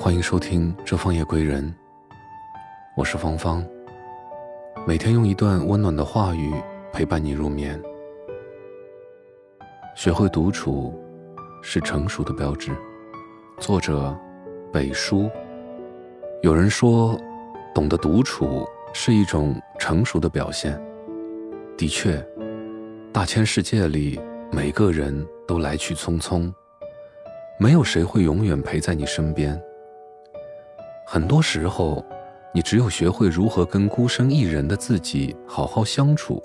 欢迎收听《这方夜归人》，我是芳芳。每天用一段温暖的话语陪伴你入眠。学会独处是成熟的标志。作者：北叔。有人说，懂得独处是一种成熟的表现。的确，大千世界里，每个人都来去匆匆，没有谁会永远陪在你身边。很多时候，你只有学会如何跟孤身一人的自己好好相处，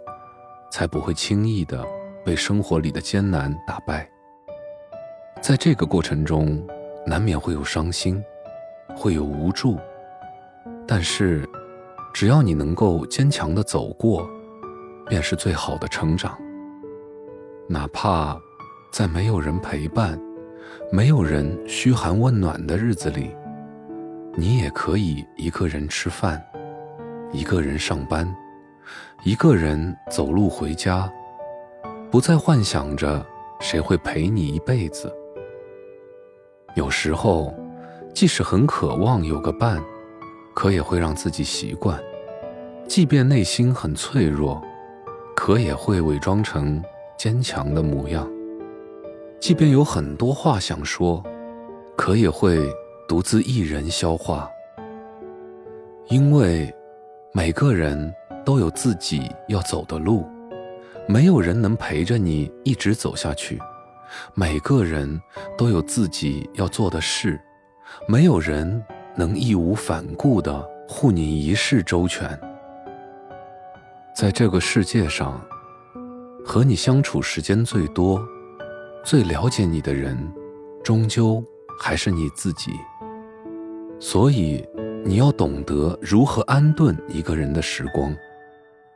才不会轻易的被生活里的艰难打败。在这个过程中，难免会有伤心，会有无助，但是，只要你能够坚强的走过，便是最好的成长。哪怕在没有人陪伴、没有人嘘寒问暖的日子里。你也可以一个人吃饭，一个人上班，一个人走路回家，不再幻想着谁会陪你一辈子。有时候，即使很渴望有个伴，可也会让自己习惯；即便内心很脆弱，可也会伪装成坚强的模样；即便有很多话想说，可也会。独自一人消化，因为每个人都有自己要走的路，没有人能陪着你一直走下去；每个人都有自己要做的事，没有人能义无反顾的护你一世周全。在这个世界上，和你相处时间最多、最了解你的人，终究还是你自己。所以，你要懂得如何安顿一个人的时光。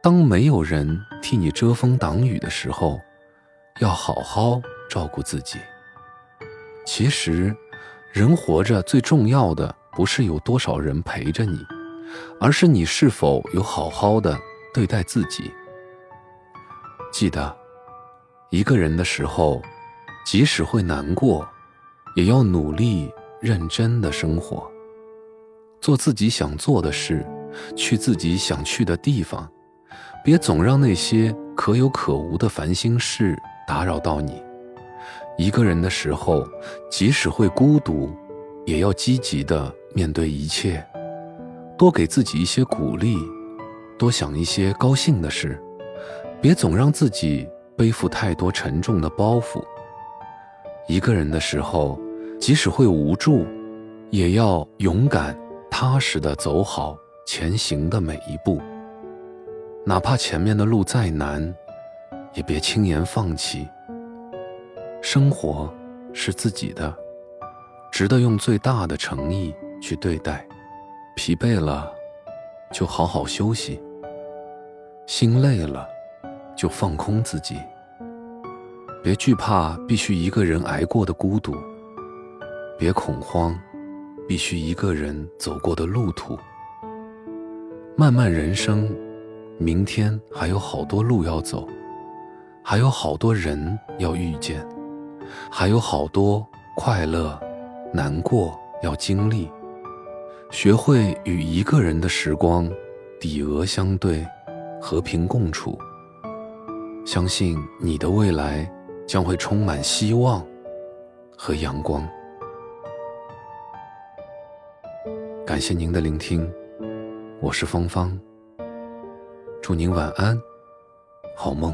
当没有人替你遮风挡雨的时候，要好好照顾自己。其实，人活着最重要的不是有多少人陪着你，而是你是否有好好的对待自己。记得，一个人的时候，即使会难过，也要努力认真的生活。做自己想做的事，去自己想去的地方，别总让那些可有可无的烦心事打扰到你。一个人的时候，即使会孤独，也要积极的面对一切，多给自己一些鼓励，多想一些高兴的事，别总让自己背负太多沉重的包袱。一个人的时候，即使会无助，也要勇敢。踏实的走好前行的每一步，哪怕前面的路再难，也别轻言放弃。生活是自己的，值得用最大的诚意去对待。疲惫了，就好好休息；心累了，就放空自己。别惧怕必须一个人挨过的孤独，别恐慌。必须一个人走过的路途，漫漫人生，明天还有好多路要走，还有好多人要遇见，还有好多快乐、难过要经历。学会与一个人的时光抵额相对，和平共处。相信你的未来将会充满希望和阳光。感谢您的聆听，我是芳芳。祝您晚安，好梦。